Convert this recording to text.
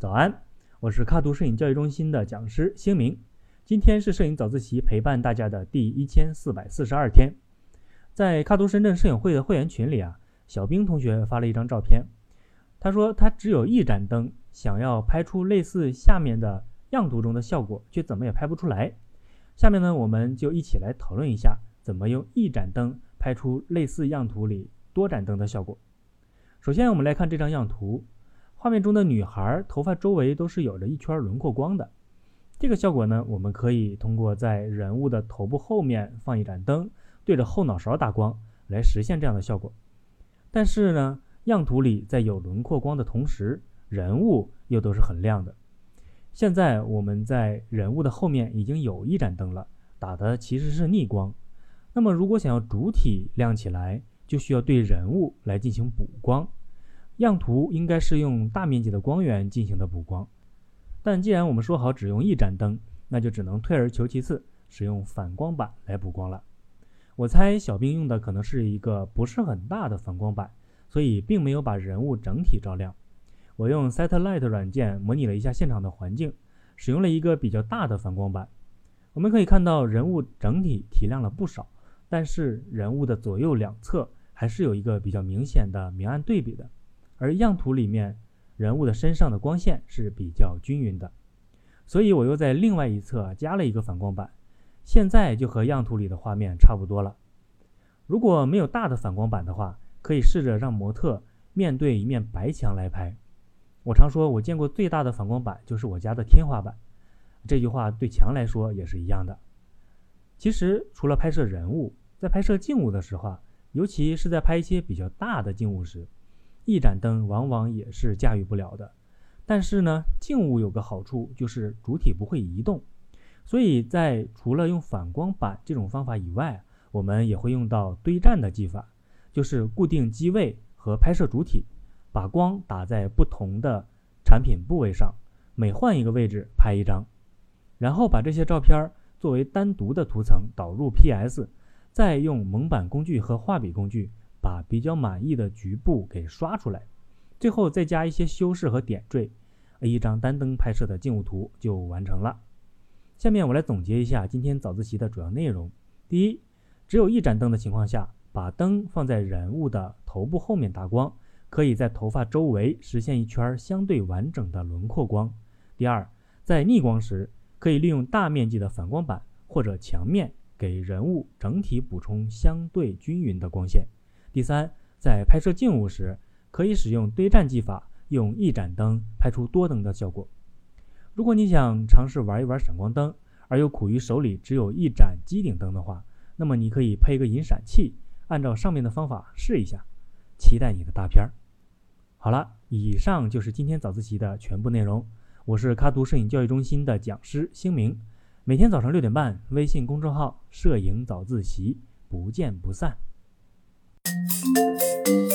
早安，我是卡图摄影教育中心的讲师星明。今天是摄影早自习陪伴大家的第一千四百四十二天。在卡图深圳摄影会的会员群里啊，小兵同学发了一张照片。他说他只有一盏灯，想要拍出类似下面的样图中的效果，却怎么也拍不出来。下面呢，我们就一起来讨论一下，怎么用一盏灯拍出类似样图里多盏灯的效果。首先，我们来看这张样图。画面中的女孩头发周围都是有着一圈轮廓光的，这个效果呢，我们可以通过在人物的头部后面放一盏灯，对着后脑勺打光来实现这样的效果。但是呢，样图里在有轮廓光的同时，人物又都是很亮的。现在我们在人物的后面已经有一盏灯了，打的其实是逆光。那么如果想要主体亮起来，就需要对人物来进行补光。样图应该是用大面积的光源进行的补光，但既然我们说好只用一盏灯，那就只能退而求其次，使用反光板来补光了。我猜小兵用的可能是一个不是很大的反光板，所以并没有把人物整体照亮。我用 Satellite 软件模拟了一下现场的环境，使用了一个比较大的反光板。我们可以看到人物整体提亮了不少，但是人物的左右两侧还是有一个比较明显的明暗对比的。而样图里面人物的身上的光线是比较均匀的，所以我又在另外一侧加了一个反光板，现在就和样图里的画面差不多了。如果没有大的反光板的话，可以试着让模特面对一面白墙来拍。我常说，我见过最大的反光板就是我家的天花板。这句话对墙来说也是一样的。其实，除了拍摄人物，在拍摄静物的时候，尤其是在拍一些比较大的静物时，一盏灯往往也是驾驭不了的，但是呢，静物有个好处就是主体不会移动，所以在除了用反光板这种方法以外，我们也会用到堆栈的技法，就是固定机位和拍摄主体，把光打在不同的产品部位上，每换一个位置拍一张，然后把这些照片作为单独的图层导入 PS，再用蒙版工具和画笔工具。比较满意的局部给刷出来，最后再加一些修饰和点缀，一张单灯拍摄的静物图就完成了。下面我来总结一下今天早自习的主要内容：第一，只有一盏灯的情况下，把灯放在人物的头部后面打光，可以在头发周围实现一圈相对完整的轮廓光；第二，在逆光时，可以利用大面积的反光板或者墙面，给人物整体补充相对均匀的光线。第三，在拍摄静物时，可以使用堆栈技法，用一盏灯拍出多灯的效果。如果你想尝试玩一玩闪光灯，而又苦于手里只有一盏机顶灯的话，那么你可以配一个引闪器，按照上面的方法试一下。期待你的大片儿。好了，以上就是今天早自习的全部内容。我是卡图摄影教育中心的讲师星明，每天早上六点半，微信公众号“摄影早自习”，不见不散。Thank you.